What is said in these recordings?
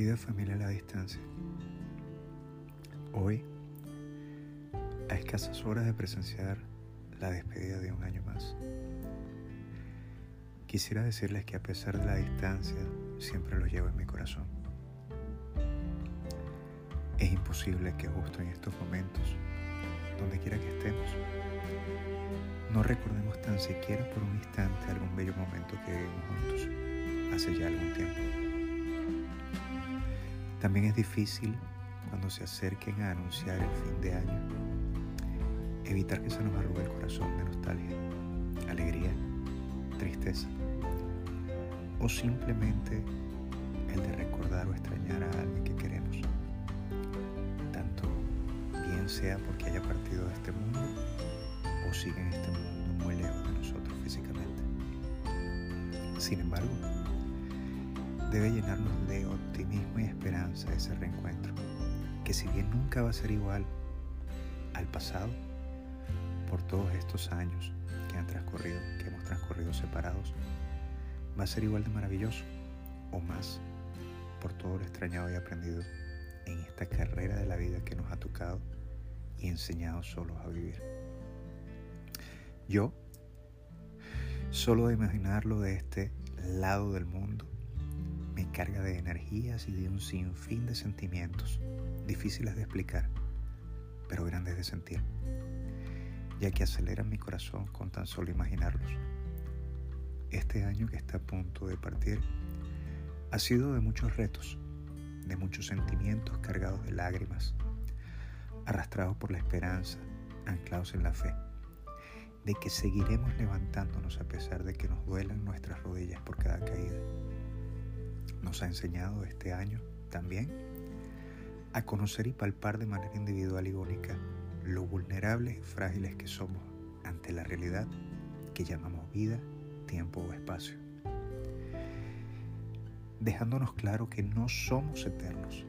Querida familia a la distancia, hoy, a escasas horas de presenciar la despedida de un año más, quisiera decirles que a pesar de la distancia, siempre los llevo en mi corazón. Es imposible que justo en estos momentos, donde quiera que estemos, no recordemos tan siquiera por un instante algún bello momento que vivimos juntos hace ya algún tiempo. También es difícil cuando se acerquen a anunciar el fin de año, evitar que se nos arrugue el corazón de nostalgia, alegría, tristeza, o simplemente el de recordar o extrañar a alguien que queremos, tanto bien sea porque haya partido de este mundo o sigue en este mundo muy lejos de nosotros físicamente. Sin embargo, debe llenarnos de optimismo y esperanza ese reencuentro, que si bien nunca va a ser igual al pasado, por todos estos años que han transcurrido, que hemos transcurrido separados, va a ser igual de maravilloso o más por todo lo extrañado y aprendido en esta carrera de la vida que nos ha tocado y enseñado solos a vivir. Yo, solo de imaginarlo de este lado del mundo, me carga de energías y de un sinfín de sentimientos difíciles de explicar, pero grandes de sentir, ya que aceleran mi corazón con tan solo imaginarlos. Este año que está a punto de partir ha sido de muchos retos, de muchos sentimientos cargados de lágrimas, arrastrados por la esperanza, anclados en la fe, de que seguiremos levantándonos a pesar de que nos duelan nuestras rodillas por cada nos ha enseñado este año también a conocer y palpar de manera individual y única lo vulnerables y frágiles que somos ante la realidad que llamamos vida, tiempo o espacio. Dejándonos claro que no somos eternos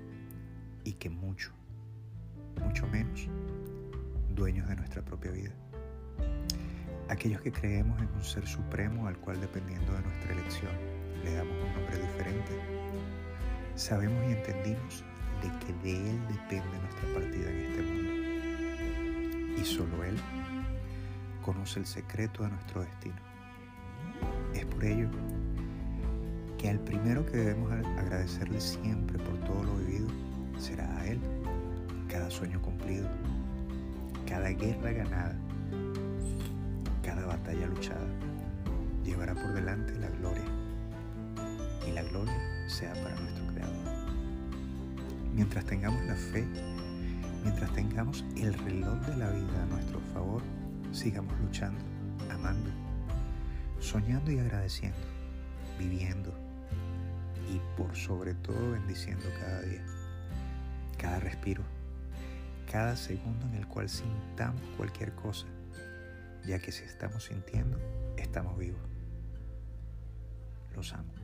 y que mucho, mucho menos, dueños de nuestra propia vida. Aquellos que creemos en un ser supremo al cual dependiendo de nuestra elección le damos un nombre diferente, sabemos y entendimos de que de Él depende nuestra partida en este mundo. Y solo Él conoce el secreto de nuestro destino. Es por ello que al primero que debemos agradecerle siempre por todo lo vivido será a Él, cada sueño cumplido, cada guerra ganada, cada batalla luchada, llevará por delante la gloria y la gloria sea para nuestro Creador. Mientras tengamos la fe, mientras tengamos el reloj de la vida a nuestro favor, sigamos luchando, amando, soñando y agradeciendo, viviendo y por sobre todo bendiciendo cada día, cada respiro, cada segundo en el cual sintamos cualquier cosa, ya que si estamos sintiendo, estamos vivos. Los amo.